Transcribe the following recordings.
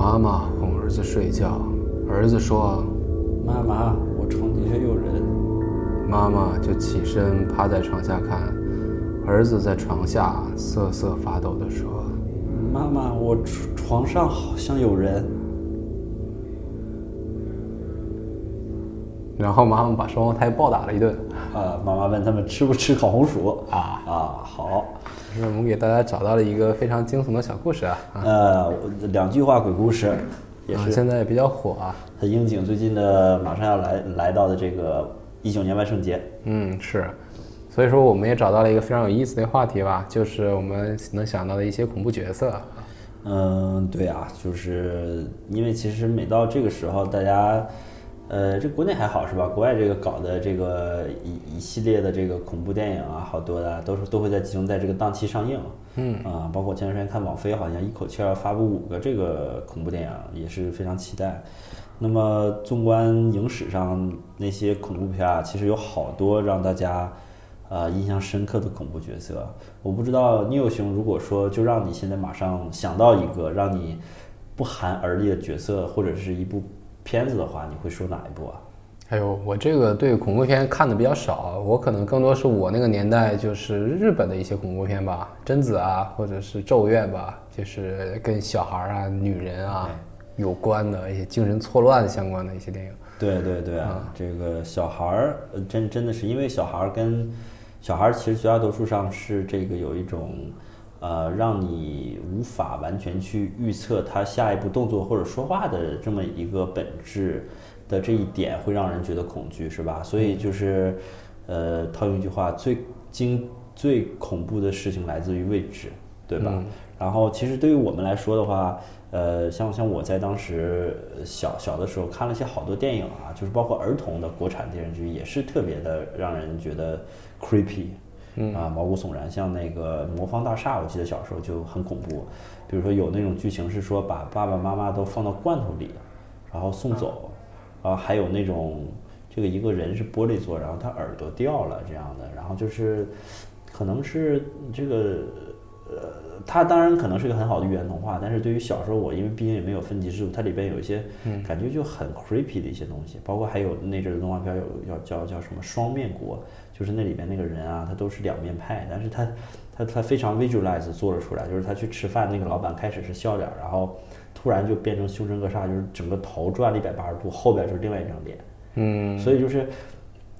妈妈哄儿子睡觉，儿子说妈妈，我床底下有人。：“妈妈就起身趴在床下看，儿子在床下瑟瑟发抖地说妈妈，我床床上好像有人。：‘然后妈妈把双胞胎暴打了一顿。啊，妈妈问他们吃不吃烤红薯啊啊，好，’是我们给大家找到了一个非常惊悚的小故事啊，呃，两句话鬼故事，也啊是现在也比较火啊。很应景最近的马上要来来到的这个一九年万圣节。嗯，是，所以说我们也找到了一个非常有意思的话题吧，就是我们能想到的一些恐怖角色。嗯，对啊，就是因为其实每到这个时候，大家，呃，这国内还好是吧？国外这个搞的这个一一系列的这个恐怖电影啊，好多的都是都会在集中在这个档期上映。嗯啊，包括前段时间看网飞好像一口气要发布五个这个恐怖电影，也是非常期待。那么纵观影史上那些恐怖片啊，其实有好多让大家。呃，印象深刻的恐怖角色，我不知道 Neil 兄，如果说就让你现在马上想到一个让你不寒而栗的角色，或者是一部片子的话，你会说哪一部啊？哎呦，我这个对恐怖片看的比较少，我可能更多是我那个年代就是日本的一些恐怖片吧，贞子啊，或者是咒怨吧，就是跟小孩啊、女人啊有关的一些精神错乱相关的一些电影。对对对啊，这个小孩儿呃真真的是因为小孩儿跟小孩儿其实绝大多数上是这个有一种呃让你无法完全去预测他下一步动作或者说话的这么一个本质的这一点会让人觉得恐惧是吧？所以就是呃套用一句话，最惊最恐怖的事情来自于未知，对吧？然后其实对于我们来说的话，呃，像像我在当时呃小小的时候看了一些好多电影啊，就是包括儿童的国产电视剧，也是特别的让人觉得 creepy，嗯啊，毛骨悚然。像那个《魔方大厦》，我记得小时候就很恐怖，比如说有那种剧情是说把爸爸妈妈都放到罐头里，然后送走，然后还有那种这个一个人是玻璃做，然后他耳朵掉了这样的，然后就是可能是这个呃，它当然可能是个很好的寓言童话，但是对于小时候我，因为毕竟也没有分级制度，它里边有一些感觉就很 creepy 的一些东西，包括还有那阵儿的动画片有叫叫叫什么双面国，就是那里边那个人啊，他都是两面派，但是他他他非常 visualize 做了出来，就是他去吃饭，那个老板开始是笑脸儿，然后突然就变成凶神恶煞，就是整个头转了一百八十度，后边就是另外一张脸。嗯，所以就是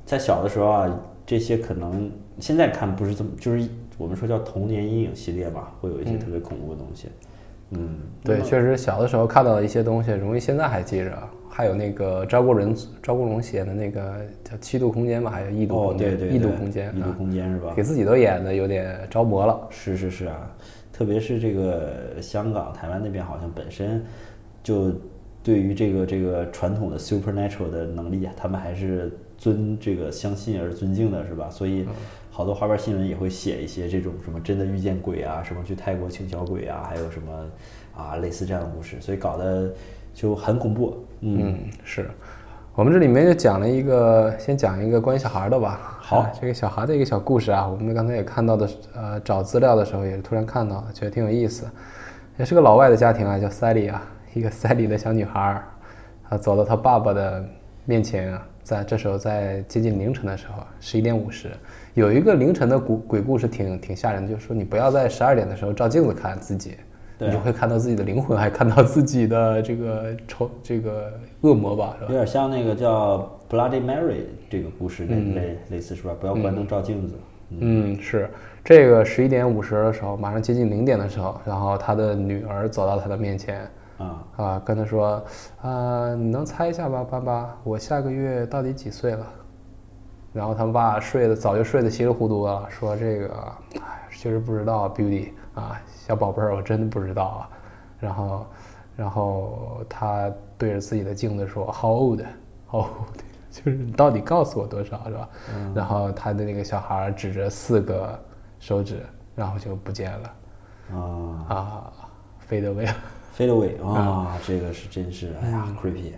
在小的时候啊，这些可能现在看不是这么，就是我们说叫童年阴影系列吧，会有一些特别恐怖的东西。嗯，对，确实小的时候看到的一些东西，容易现在还记着。还有那个赵国荣赵国荣写的那个叫《七度空间》吧，还有《异度哦空，间》对对对，异度空间》异度啊，空间是吧？给自己都演的有点着魔了。是是是啊，特别是这个香港、台湾那边，好像本身就对于这个这个传统的 supernatural 的能力啊，他们还是尊这个相信而尊敬的，是吧？所以好多花边新闻也会写一些这种什么真的遇见鬼啊，什么去泰国请小鬼啊，还有什么啊类似这样的故事，所以搞得就很恐怖。嗯，嗯，是。我们这里面就讲了一个，先讲一个关于小孩的吧。好啊这个小孩的一个小故事啊，我们刚才也看到的，呃，找资料的时候也是突然看到，觉得挺有意思。也是个老外的家庭啊，叫 Sally 啊，一个 Sally 的小女孩儿，她走到她爸爸的面前啊，在这时候在接近凌晨的时候，十一点五十，有一个凌晨的鬼鬼故事挺挺吓人的，就是说你不要在十二点的时候照镜子看自己，你就会看到自己的灵魂，还看到自己的这个丑这个恶魔吧，是吧有？点像那个叫 Bloody Mary 这个故事类类类似是吧？不要关灯照镜子。嗯，是这个十一点五十的时候，马上接近零点的时候，然后他的女儿走到他的面前，啊，啊，跟他说，啊，你能猜一下吧，爸爸，我下个月到底几岁了？然后他爸睡得早就睡得稀里糊涂了，说这个，哎，确实不知道，Beauty 啊，小宝贝儿，我真的不知道啊。然后，然后他对着自己的镜子说，How old？How old？就是你到底告诉我多少，是吧？然后他的那个小孩指着四个手指，然后就不见了，啊啊，飞得 away 了。，Fade away 啊，这个是真是，哎呀，creepy。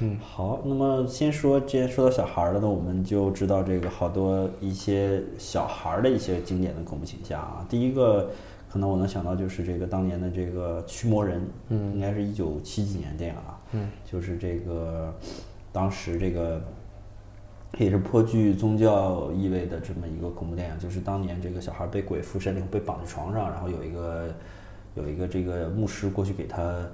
嗯，好，那么先说，既然说到小孩儿了，那我们就知道这个好多一些小孩儿的一些经典的恐怖形象啊。第一个可能我能想到就是这个当年的这个《驱魔人》，嗯，应该是一九七几年电影啊，嗯，就是这个当时这个也是颇具宗教意味的这么一个恐怖电影，就是当年这个小孩被鬼附身以后被绑在床上，然后有一个有一个这个牧师过去给他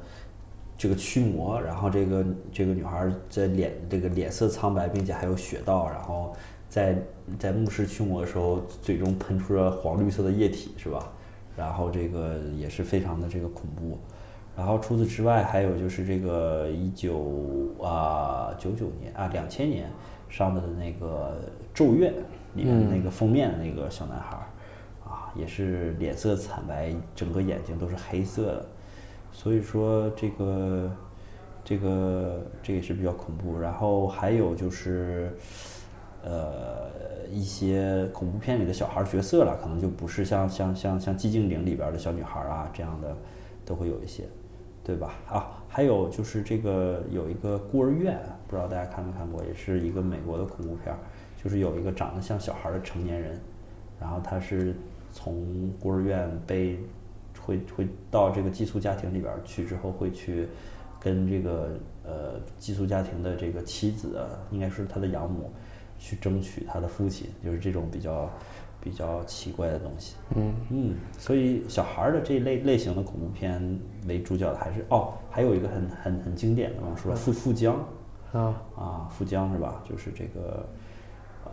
这个驱魔，然后这个这个女孩在脸这个脸色苍白，并且还有血道，然后在在牧师驱魔的时候，嘴中喷出了黄绿色的液体，是吧？然后这个也是非常的这个恐怖。然后除此之外，还有就是这个一九啊九九年啊两千年上的那个《咒怨》里面那个封面的那个小男孩儿，也是脸色惨白，整个眼睛都是黑色的。所以说这个这个这也是比较恐怖。然后还有就是呃一些恐怖片里的小孩角色了，可能就不是像像像像寂静岭里边的小女孩啊这样的，都会有一些。对吧？啊，还有就是这个有一个孤儿院，不知道大家看没看过，也是一个美国的恐怖片，就是有一个长得像小孩的成年人，然后他是从孤儿院被会会到这个寄宿家庭里边去之后，会去跟这个呃寄宿家庭的这个妻子啊，应该是他的养母，去争取他的父亲，就是这种比较比较奇怪的东西。嗯嗯，所以小孩儿的这一类类型的恐怖片为主角的还是哦，还有一个很很很经典的，我们说富富江啊啊，富江是吧？就是这个呃，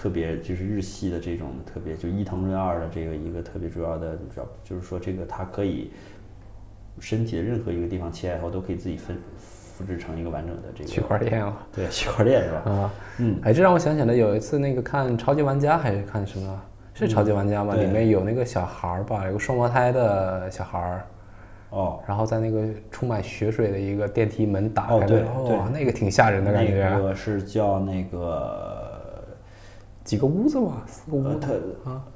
特别就是日系的这种特别就伊藤润二的这个一个特别主要的主要就是说这个它可以身体的任何一个地方切开后都可以自己分复制成一个完整的这个区块链啊对区块链是吧？啊，嗯，哎，这让我想起来有一次那个看超级玩家还是看什么？是超级玩家吗？对里面有那个小孩儿吧，有个双胞胎的小孩儿，哦，然后在那个充满血水的一个电梯门打开，哦对哇，那个挺吓人的感觉。啊那个是叫那个几个屋子吧，四个屋子，呃特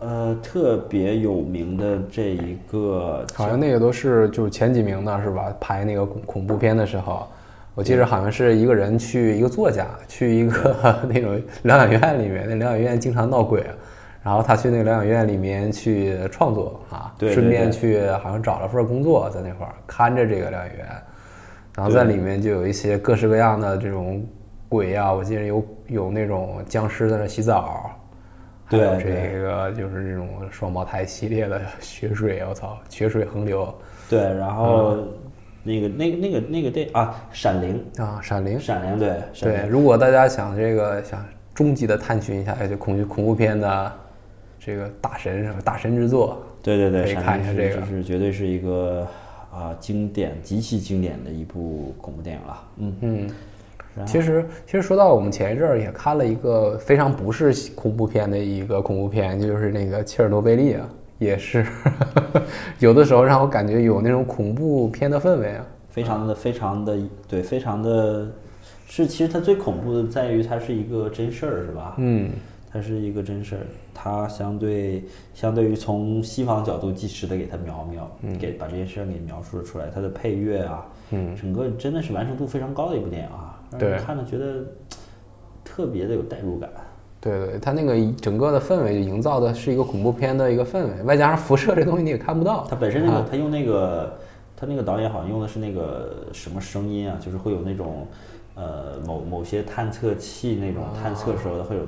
呃特别有名的这一个好像那个都是就是前几名的是吧？拍那个恐恐怖片的时候，我记得好像是一个人去一个作家去一个 那种疗养院里面，那疗养院经常闹鬼，啊。然后他去那个疗养院里面去创作啊，对对顺便去好像找了份工作在那块儿看着这个疗养院，然后在里面就有一些各式各样的这种鬼啊，我记得有有那种僵尸在那洗澡。还有对对这个就是这种双胞胎系列的血水，我操，血水横流对，然后那个那个那个那个电啊，《闪灵啊！闪灵》，闪灵对，对，如果大家想这个想终极的探寻一下就恐惧恐怖片的这个大神什么？大神之作，对对对，可以看一下这个就是绝对是一个啊经典极其经典的一部恐怖电影了，嗯嗯。其实，其实说到我们前一阵儿也看了一个非常不是恐怖片的一个恐怖片，就是那个切尔诺贝利啊，也是 有的时候让我感觉有那种恐怖片的氛围啊。非常的非常的对，非常的是其实它最恐怖的在于它是一个真事儿，是吧？嗯，它是一个真事儿，它相对相对于从西方角度及时的给它描描，给把这件事儿给描述了出来，它的配乐啊，嗯，整个真的是完成度非常高的一部电影啊，让对人看着觉得特别的有代入感。对对，它那个整个的氛围就营造的是一个恐怖片的一个氛围，外加上辐射这东西你也看不到。它本身那个，啊它用那个，它那个导演好像用的是那个什么声音啊，就是会有那种，呃，某某些探测器那种探测时候会有，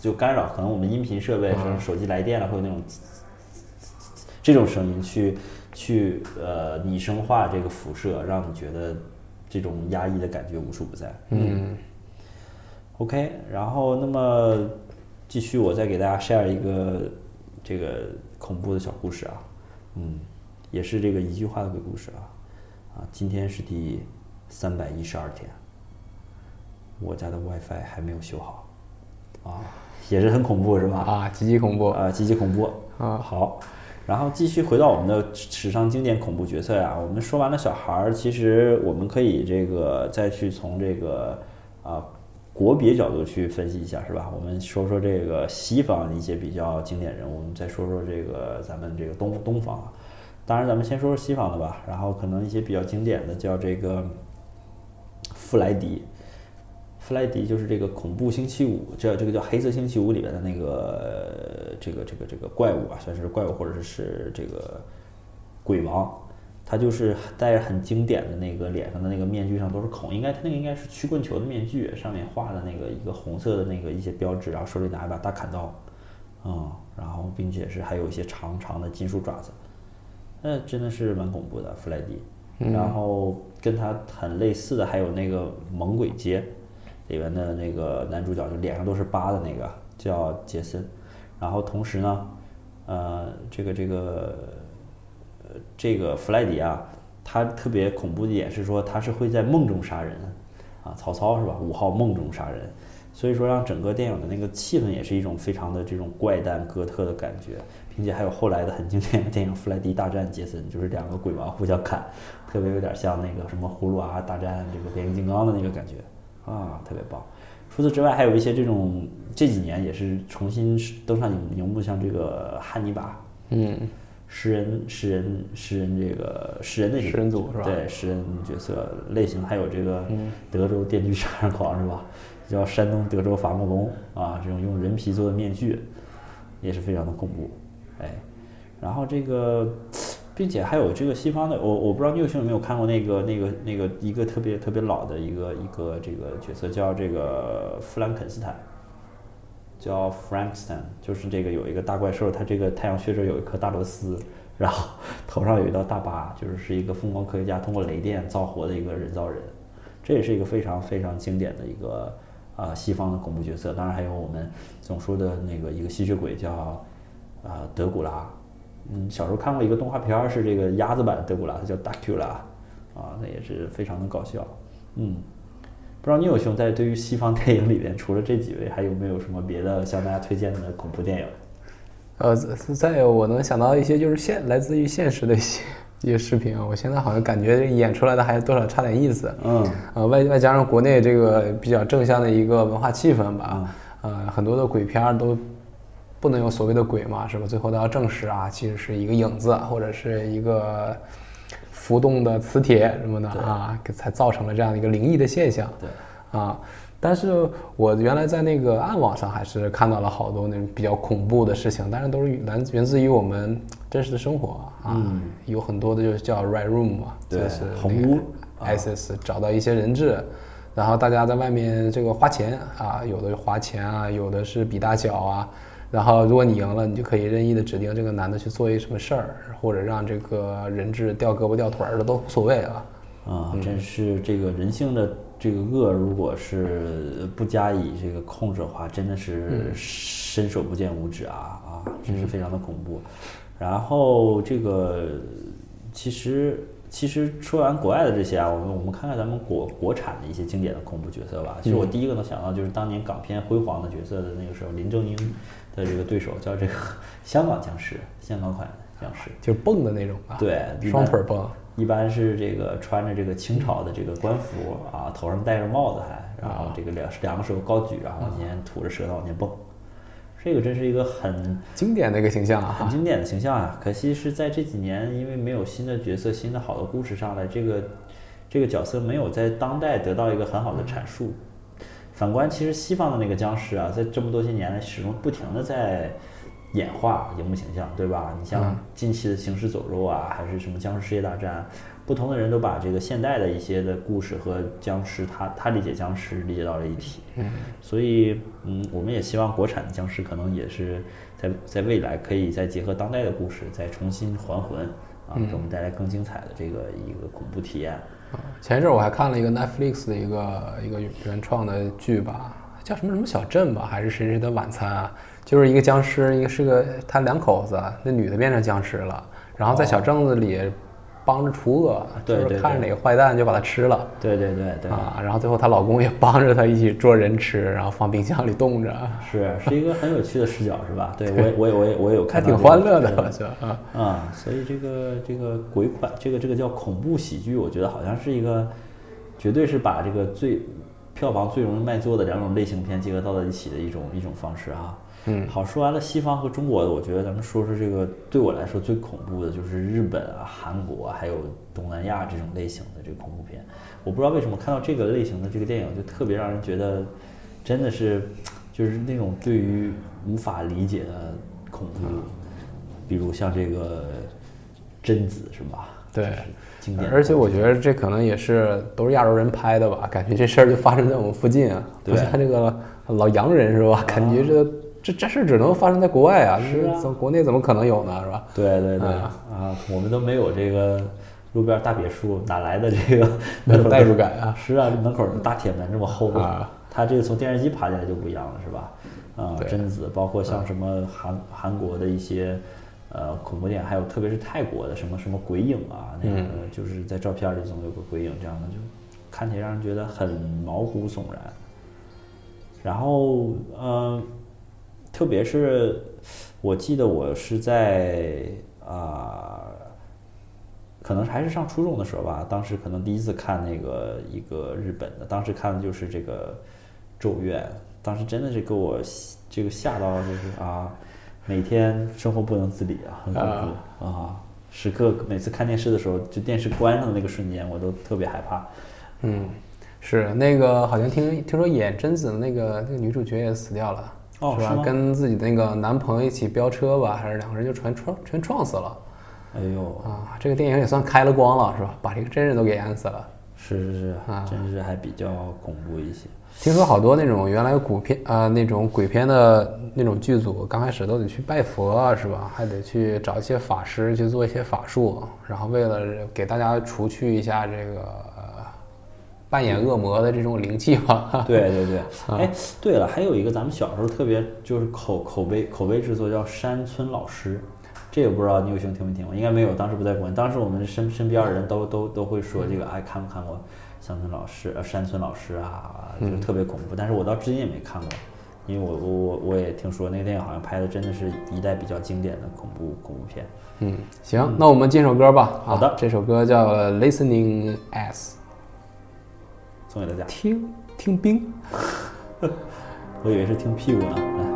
就干扰，可能我们音频设备，什么手机来电了，会有那种这种声音去去呃拟声化这个辐射，让你觉得这种压抑的感觉无处不在。嗯。OK，然后那么继续，我再给大家 share 一个这个恐怖的小故事啊，嗯，也是这个一句话的鬼故事啊，啊，今天是第三百一十二天，我家的 WiFi 还没有修好，啊，也是很恐怖是吧？啊，极其恐怖。啊，极其恐怖。啊。好，然后继续回到我们的史上经典恐怖角色呀、我们说完了小孩儿，其实我们可以这个再去从这个啊国别角度去分析一下，是吧？我们说说这个西方一些比较经典人物，我们再说说这个咱们这个东东方啊。当然，咱们先说说西方的吧，然后可能一些比较经典的叫这个弗莱迪。弗莱迪就是这个恐怖星期五，这这个叫黑色星期五里边的那个这个这个这个怪物啊，算是怪物或者是这个鬼王，他就是戴着很经典的那个脸上的那个面具上都是孔，应该他那个应该是曲棍球的面具，上面画的那个一个红色的那个一些标志，然后手里拿一把大砍刀，嗯，然后并且是还有一些长长的金属爪子，那真的是蛮恐怖的弗莱迪。然后跟他很类似的还有那个《猛鬼街》里面的那个男主角，就脸上都是疤的那个叫杰森。然后同时呢，呃，这个这个呃这个弗莱迪啊，他特别恐怖的一点是说他是会在梦中杀人啊，曹操是吧？五号梦中杀人，所以说让整个电影的那个气氛也是一种非常的这种怪诞哥特的感觉。并且还有后来的很经典的电影《弗莱迪大战杰森》，就是两个鬼王互相砍，特别有点像那个什么葫芦娃大战这个变形金刚的那个感觉啊，特别棒。除此之外，还有一些这种这几年也是重新登上荧荧幕，像这个汉尼拔，嗯，食人食人食人这个食人的食人组是吧？对，食人角色类型，还有这个德州电锯杀人狂是吧？叫山东德州伐木工啊，这种用人皮做的面具也是非常的恐怖。哎，然后这个，并且还有这个西方的，我我不知道你有有没有看过那个那个那个一个特别特别老的一个一个这个角色叫这个弗兰肯斯坦，叫 Frankenstein，就是这个有一个大怪兽，它这个太阳穴这有一颗大螺丝，然后 头上有一道大疤，就是是一个疯狂科学家通过雷电造活的一个人造人，这也是一个非常非常经典的一个啊西方的恐怖角色。当然还有我们总说的那个一个吸血鬼叫。啊，德古拉，嗯，小时候看过一个动画片儿，是这个鸭子版的德古拉，它叫 Dracula，啊，那也是非常的搞笑，嗯，不知道你有兄在对于西方电影里边，除了这几位，还有没有什么别的向大家推荐的恐怖电影？呃，再有我能想到一些就是现来自于现实的一些一些视频啊，我现在好像感觉演出来的还多少差点意思，嗯，呃，外外加上国内这个比较正向的一个文化气氛吧，呃，很多的鬼片都。不能有所谓的鬼嘛，是吧？最后都要证实啊，其实是一个影子或者是一个浮动的磁铁什么的啊，才造成了这样的一个灵异的现象。对，啊，但是我原来在那个暗网上还是看到了好多那种比较恐怖的事情，但是都是源源自于我们真实的生活啊，有很多的就是叫 Red Room 嘛，就是红屋，ISIS 找到一些人质。然后大家在外面这个花钱啊，有的花钱啊，有的是比大小啊。然后，如果你赢了，你就可以任意的指定这个男的去做一什么事儿，或者让这个人质掉胳膊掉腿儿的都无所谓啊。啊，真是这个人性的这个恶，如果是不加以这个控制的话，真的是伸手不见五指啊啊，真是非常的恐怖。然后这个其实其实说完国外的这些啊，我们我们看看咱们国国产的一些经典的恐怖角色吧。其实我第一个能想到就是当年港片辉煌的角色的那个时候，林正英。的这个对手叫这个 香港僵尸，香港款僵尸，就是蹦的那种吧，对，双腿蹦，一般是这个穿着这个清朝的这个官服啊，头上戴着帽子还，然后这个两两个手高举，然后往前吐着舌头往前蹦，这个真是一个很经典的一个形象啊，很经典的形象啊。可惜是在这几年，因为没有新的角色、新的好的故事上来，这个这个角色没有在当代得到一个很好的阐述。反观，其实西方的那个僵尸啊，在这么多些年来，始终不停的在演化荧幕形象，对吧？你像近期的《行尸走肉》啊，还是什么《僵尸世界大战》，不同的人都把这个现代的一些的故事和僵尸，他他理解僵尸理解到了一体。嗯，所以，嗯，我们也希望国产的僵尸可能也是在在未来可以再结合当代的故事，再重新还魂啊，给我们带来更精彩的这个一个恐怖体验。前一阵我还看了一个 Netflix 的一个一个原创的剧吧，叫什么什么小镇吧，还是谁谁的晚餐啊？就是一个僵尸，一个是个他两口子，那女的变成僵尸了，然后在小镇子里。帮着除恶，就是看着哪个坏蛋就把他吃了。对对对对啊！然后最后她老公也帮着她一起捉人吃，然后放冰箱里冻着。是是一个很有趣的视角，是吧？对我 我也我也我也有看。还挺欢乐的，是吧？啊，所以这个这个鬼款，这个这个叫恐怖喜剧，我觉得好像是一个，绝对是把这个最票房最容易卖座的两种类型片结合到了一起的一种一种方式啊。嗯，好，说完了西方和中国的，我觉得咱们说说这个对我来说最恐怖的就是日本啊、韩国还有东南亚这种类型的这个恐怖片。我不知道为什么看到这个类型的这个电影就特别让人觉得，真的是就是那种对于无法理解的恐恐怖，比如像这个贞子是吧？对，经典。而且我觉得这可能也是都是亚洲人拍的吧，感觉这事儿就发生在我们附近啊，不像这个老洋人是吧？感觉这这这事儿只能发生在国外啊，是啊，国内怎么可能有呢？是吧？对对对啊，我们都没有这个路边大别墅，哪来的这个那种代入感啊？是啊，门口大铁门这么厚啊，他这个从电视机爬起来就不一样了，是吧？啊，贞子，包括像什么韩韩国的一些。呃，恐怖电影还有，特别是泰国的什么什么鬼影啊，那个就是在照片里总有个鬼影，这样的就看起来让人觉得很毛骨悚然。然后，呃，特别是我记得我是在啊，可能还是上初中的时候吧，当时可能第一次看那个一个日本的，当时看的就是这个《咒怨》，当时真的是给我这个吓到，就是啊。每天生活不能自理啊，很恐怖啊！时刻每次看电视的时候，就电视关上的那个瞬间，我都特别害怕。嗯，是那个好像听听说演贞子的那个那个女主角也死掉了，是吧？跟自己的那个男朋友一起飙车吧，还是两个人就全撞全撞死了？哎呦啊！这个电影也算开了光了，是吧？把这个真人都给淹死了。是是是啊，真是还比较恐怖一些。听说好多那种原来古片啊，那种鬼片的那种剧组，刚开始都得去拜佛啊，是吧？还得去找一些法师去做一些法术，然后为了给大家除去一下这个扮演恶魔的这种灵气吧。对对对，哎，对了，还有一个咱们小时候特别就是口口碑口碑制作叫山村老师，这个不知道你有幸听没听过？应该没有，当时不在国内。当时我们身身边的人都都都会说这个，哎，看没看过？乡村老师，呃，山村老师啊，就特别恐怖。但是我到至今也没看过，因为我我我我也听说那个电影好像拍的真的是一代比较经典的恐怖恐怖片。嗯，行，那我们进首歌吧。好的，这首歌叫《Listening As》，送给大家。听听冰，我以为是听屁股呢。来。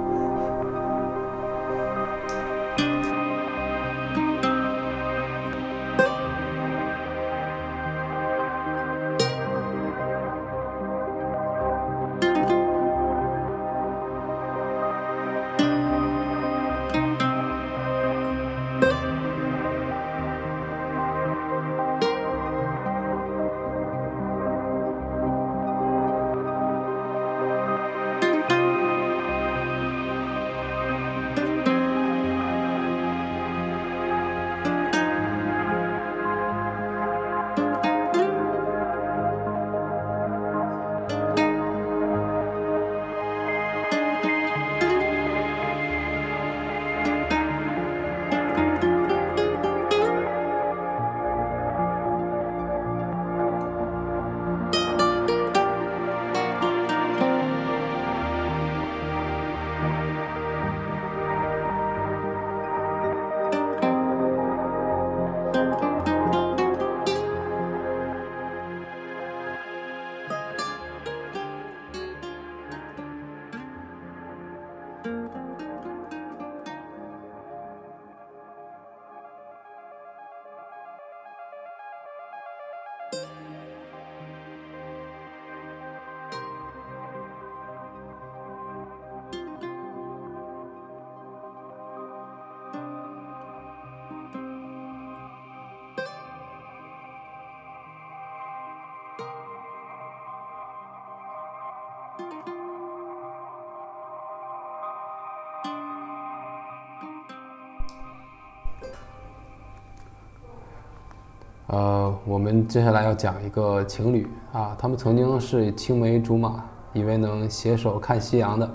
我们接下来要讲一个情侣啊，他们曾经是青梅竹马，以为能携手看夕阳的。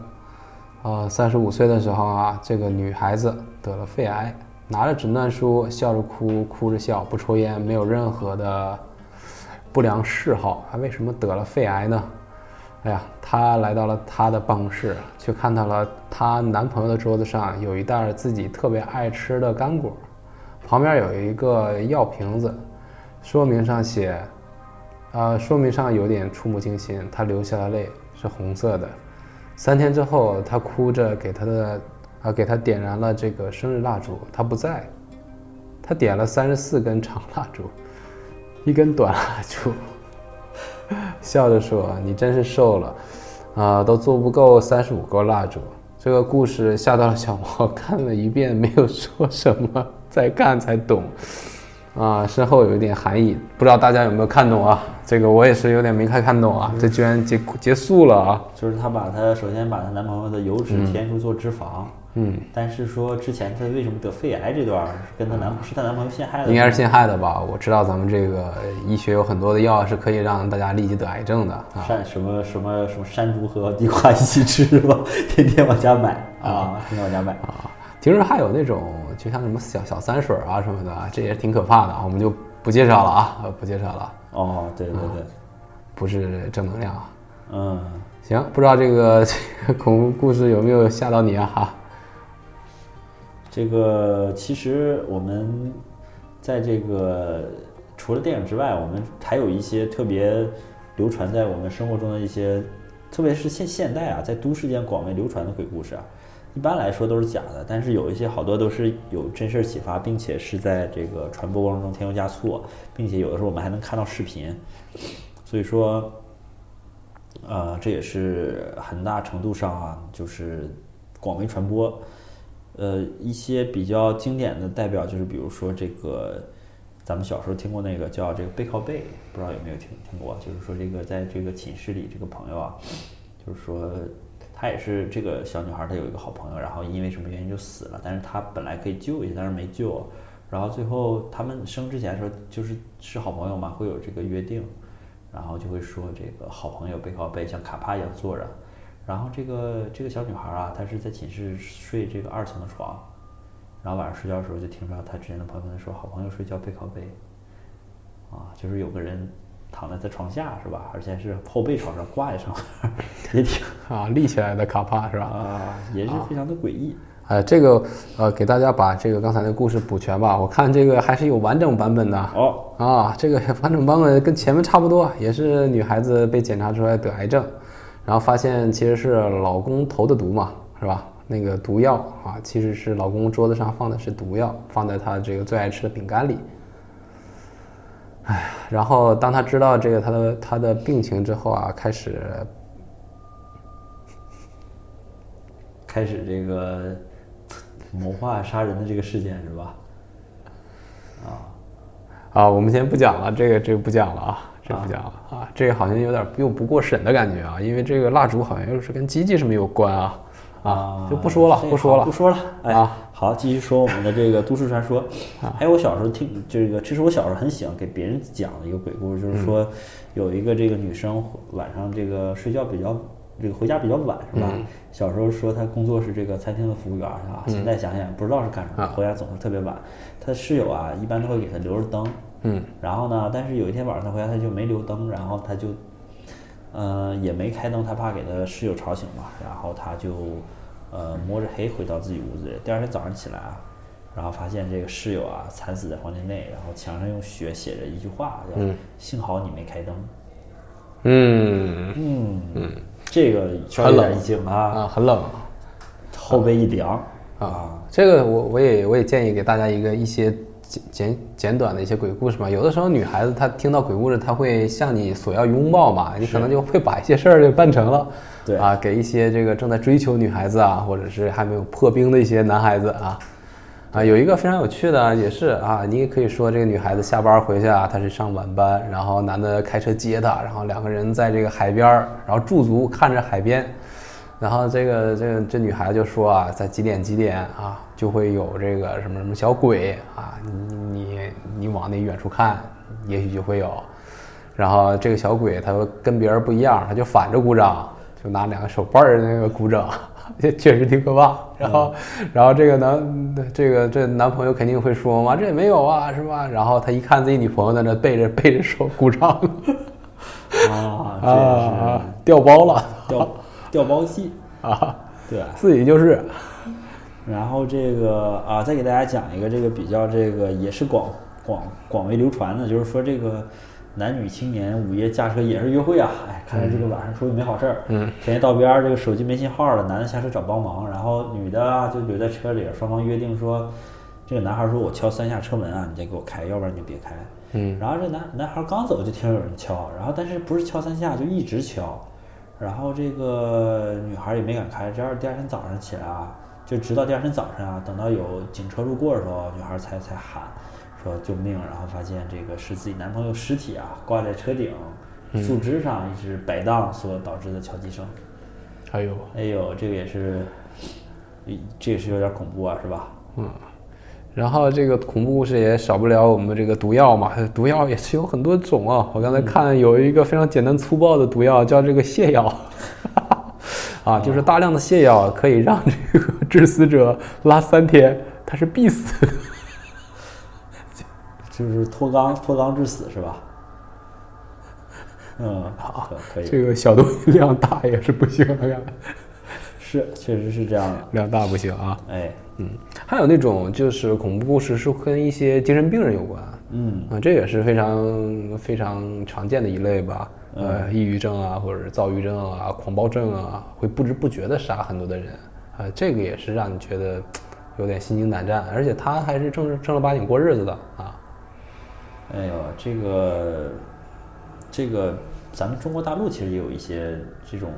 呃，三十五岁的时候啊，这个女孩子得了肺癌，拿着诊断书，笑着哭，哭着笑，不抽烟，没有任何的不良嗜好，她为什么得了肺癌呢？哎呀，她来到了她的办公室，却看到了她男朋友的桌子上有一袋自己特别爱吃的干果，旁边有一个药瓶子。说明上写，啊，说明上有点触目惊心。他流下了泪，是红色的。三天之后，他哭着给他的，啊，给他点燃了这个生日蜡烛。他不在，他点了三十四根长蜡烛，一根短蜡烛，笑着说：“你真是瘦了，啊，都做不够三十五根蜡烛。”这个故事吓到了小猫，看了一遍没有说什么，再看才懂。啊，身后有一点含义，不知道大家有没有看懂啊？这个我也是有点没太看懂啊。这居然结结束了啊！就是她把她首先把她男朋友的油脂填入做脂肪，嗯，但是说之前她为什么得肺癌这段儿跟她男是她男朋友陷害的，应该是陷害的吧？我知道咱们这个医学有很多的药是可以让大家立即得癌症的啊。山什么什么什么山竹和地瓜一起吃是吧？天天往家买啊，天天往家买啊。听说还有那种，就像什么小小三水啊什么的，这也挺可怕的啊，我们就不介绍了啊，不介绍了。哦，对对对，不是正能量啊。嗯，行，不知道这个这 个恐怖故事有没有吓到你啊？哈，这个其实我们在这个除了电影之外，我们还有一些特别流传在我们生活中的一些，特别是现现代啊，在都市间广为流传的鬼故事啊。一般来说都是假的，但是有一些好多都是有真事儿启发，并且是在这个传播过程中添油加醋，并且有的时候我们还能看到视频，所以说，呃，这也是很大程度上啊，就是广为传播。呃，一些比较经典的代表就是，比如说这个，咱们小时候听过那个叫这个背靠背，不知道有没有听听过？就是说这个在这个寝室里，这个朋友啊，就是说。她也是这个小女孩，她有一个好朋友，然后因为什么原因就死了。但是她本来可以救一下，但是没救。然后最后他们生之前说，就是是好朋友嘛，会有这个约定，然后就会说这个好朋友背靠背，像卡帕一样坐着。然后这个这个小女孩啊，她是在寝室睡这个二层的床，然后晚上睡觉的时候就听到她之前的朋友跟她说，好朋友睡觉背靠背，啊，就是有个人。躺在他床下是吧？而且是后背朝上挂在上面，也挺啊立起来的卡帕是吧？啊，也是非常的诡异。哎，这个呃，给大家把这个刚才的故事补全吧。我看这个还是有完整版本的哦。啊，这个 完整版本跟前面差不多，也是女孩子被检查出来得癌症，然后发现其实是老公投的毒嘛，是吧？那个毒药啊，其实是老公桌子上放的是毒药，放在他这个最爱吃的饼干里。哎，然后当他知道这个他的他的病情之后啊，开始 开始这个谋划杀人的这个事件是吧？啊啊，我们先不讲了，这个这个不讲了啊，这个不讲了啊，这个好像有点又不过审的感觉啊，因为这个蜡烛好像又是跟机器什么有关啊。啊，就不说了，不说了，不说了。哎，好，继续说我们的这个都市传说。还有我小时候听这个，其实我小时候很喜欢给别人讲的一个鬼故事，就是说有一个这个女生晚上这个睡觉比较这个回家比较晚，是吧？小时候说她工作是这个餐厅的服务员啊，现在想想不知道是干什么，回家总是特别晚。她室友啊，一般都会给她留着灯，嗯，然后呢，但是有一天晚上她回家，她就没留灯，然后她就。嗯，也没开灯，他怕给他室友吵醒嘛，然后他就，呃，摸着黑回到自己屋子里。第二天早上起来啊，然后发现这个室友啊惨死在房间内，然后墙上用血写着一句话，叫“幸好你没开灯”。嗯嗯嗯，这个很冷一惊啊啊，很冷，后背一凉啊。这个我我也我也建议给大家一个一些。简简简短的一些鬼故事嘛，有的时候女孩子她听到鬼故事，她会向你索要拥抱嘛，你可能就会把一些事儿就办成了，对。啊，给一些这个正在追求女孩子啊，或者是还没有破冰的一些男孩子啊，啊，有一个非常有趣的也是啊，你也可以说这个女孩子下班回去啊，她是上晚班，然后男的开车接她，然后两个人在这个海边儿，然后驻足看着海边。然后这个这个这女孩就说啊，在几点几点啊，就会有这个什么什么小鬼啊，你你你往那远处看，也许就会有。然后这个小鬼他跟别人不一样，他就反着鼓掌，就拿两个手背儿那个鼓掌，这 确实挺可怕。然后然后这个男这个这男朋友肯定会说嘛，这也没有啊，是吧？然后他一看自己女朋友在那背着背着手鼓掌，啊啊，掉包了，掉。调包器 啊，对，自己就是。然后这个啊，再给大家讲一个这个比较这个也是广广广为流传的，就是说这个男女青年午夜驾车也是约会啊，哎，看来这个晚上出去没好事儿。嗯。天天道边儿这个手机没信号了，男的下车找帮忙，然后女的就留在车里，双方约定说，这个男孩说我敲三下车门啊，你再给我开，要不然你就别开。嗯。然后这男男孩刚走就听有人敲，然后但是不是敲三下，就一直敲。然后这个女孩也没敢开，这样第二天早上起来啊，就直到第二天早上啊，等到有警车路过的时候，女孩才才喊说救命，然后发现这个是自己男朋友尸体啊挂在车顶树枝上一直摆荡所导致的敲击声。哎呦，哎呦，这个也是，这也是有点恐怖啊，是吧？嗯。然后这个恐怖故事也少不了我们这个毒药嘛，毒药也是有很多种啊。我刚才看有一个非常简单粗暴的毒药，叫这个泻药，啊，就是大量的泻药可以让这个致死者拉三天，他是必死，就是脱肛脱肛致死是吧？嗯，好，可以。这个小东西量大也是不行的。是，确实是这样的，量大不行啊。哎，嗯，还有那种就是恐怖故事是跟一些精神病人有关，嗯啊，这也是非常非常常见的一类吧。呃，抑郁症啊，或者是躁郁症啊，狂暴症啊，会不知不觉的杀很多的人，啊，这个也是让你觉得有点心惊胆战，而且他还是正正儿八经过日子的啊。哎呦，这个这个，咱们中国大陆其实也有一些这种。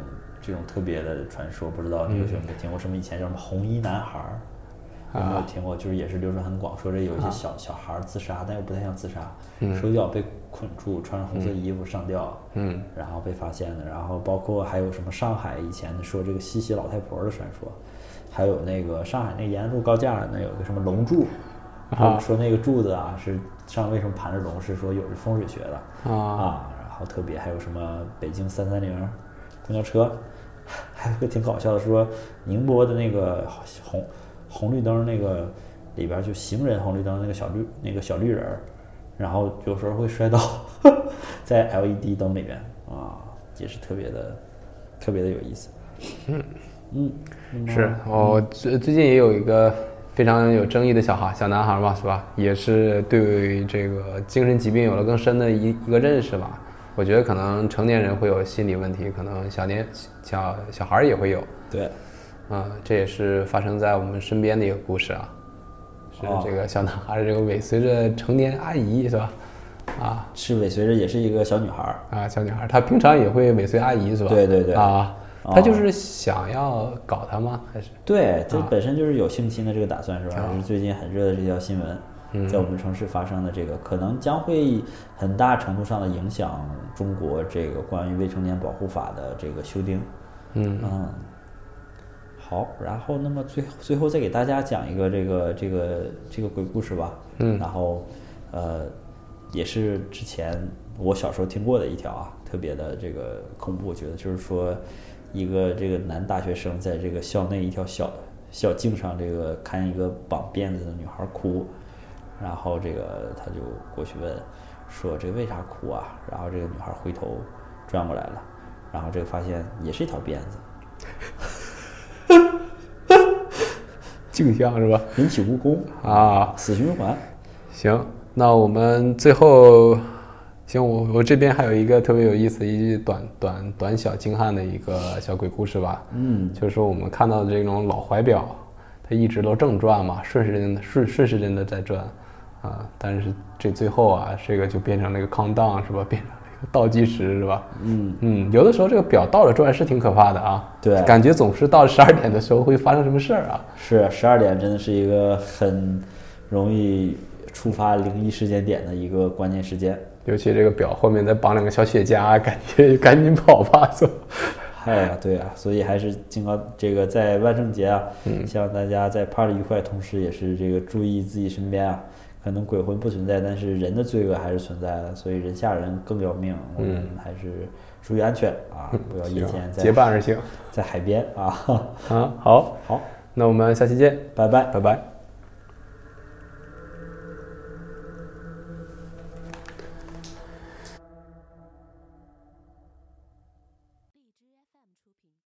这种特别的传说，不知道你有没有听过？什么以前叫什么红衣男孩儿，有没有听过？就是也是流传很广，说这有一些小小孩儿自杀，但又不太像自杀，手脚被捆住，穿着红色衣服上吊，嗯，然后被发现的。然后包括还有什么上海以前说这个西西老太婆的传说，还有那个上海那延安路高架那有个什么龙柱，说那个柱子啊是上为什么盘着龙，是说有着风水学的啊。然后特别还有什么北京三三零公交车。还有个挺搞笑的，说宁波的那个红红绿灯那个里边就行人红绿灯那个小绿那个小绿人儿，然后有时候会摔倒 在 LED 灯里边啊，也是特别的特别的有意思。嗯嗯，是哦，最最近也有一个非常有争议的小孩小男孩嘛，是吧？也是对这个精神疾病有了更深的一一个认识吧。我觉得可能成年人会有心理问题，可能小年小小孩儿也会有。对，啊，这也是发生在我们身边的一个故事啊，是这个小男孩这个尾随着成年阿姨是吧？啊，是尾随着也是一个小女孩儿啊，小女孩儿，她平常也会尾随阿姨是吧？对对对。啊，她就是想要搞她吗？还是？对，这本身就是有性侵的这个打算是吧？是最近很热的这条新闻。在我们城市发生的这个，可能将会很大程度上的影响中国这个关于未成年保护法的这个修订。嗯嗯，好，然后那么最最后再给大家讲一个这个这个这个鬼故事吧。嗯，然后呃，也是之前我小时候听过的一条啊，特别的这个恐怖，我觉得就是说一个这个男大学生在这个校内一条小小径上，这个看一个绑辫子的女孩哭。然后这个他就过去问，说这为啥哭啊？然后这个女孩回头转过来了，然后这个发现也是一条辫子，镜像是吧？引起蜈蚣啊，死循环。行，那我们最后，行，我我这边还有一个特别有意思一句短短短小精悍的一个小鬼故事吧。嗯，就是说我们看到的这种老怀表，它一直都正转嘛，顺时针的顺顺时针的在转。啊，但是这最后啊，这个就变成了一个 countdown 是吧？变成 倒计时是吧？嗯嗯，有的时候这个表倒着转是挺可怕的啊。对，感觉总是到十二点的时候会发生什么事儿啊？是，十二点真的是一个很容易触发灵异事件点的一个关键时间。尤其这个表后面再绑两个小雪茄，感觉赶紧跑吧，走。哎呀，对啊，所以还是敬告这个在万圣节啊，嗯希望大家在 party 愉快，同时也是这个注意自己身边啊。可能鬼魂不存在，但是人的罪恶还是存在的，所以人吓人更要命。我们还是注意安全啊，不要夜间结伴而行，在海边啊。啊，好好，那我们下期见，拜拜，拜拜。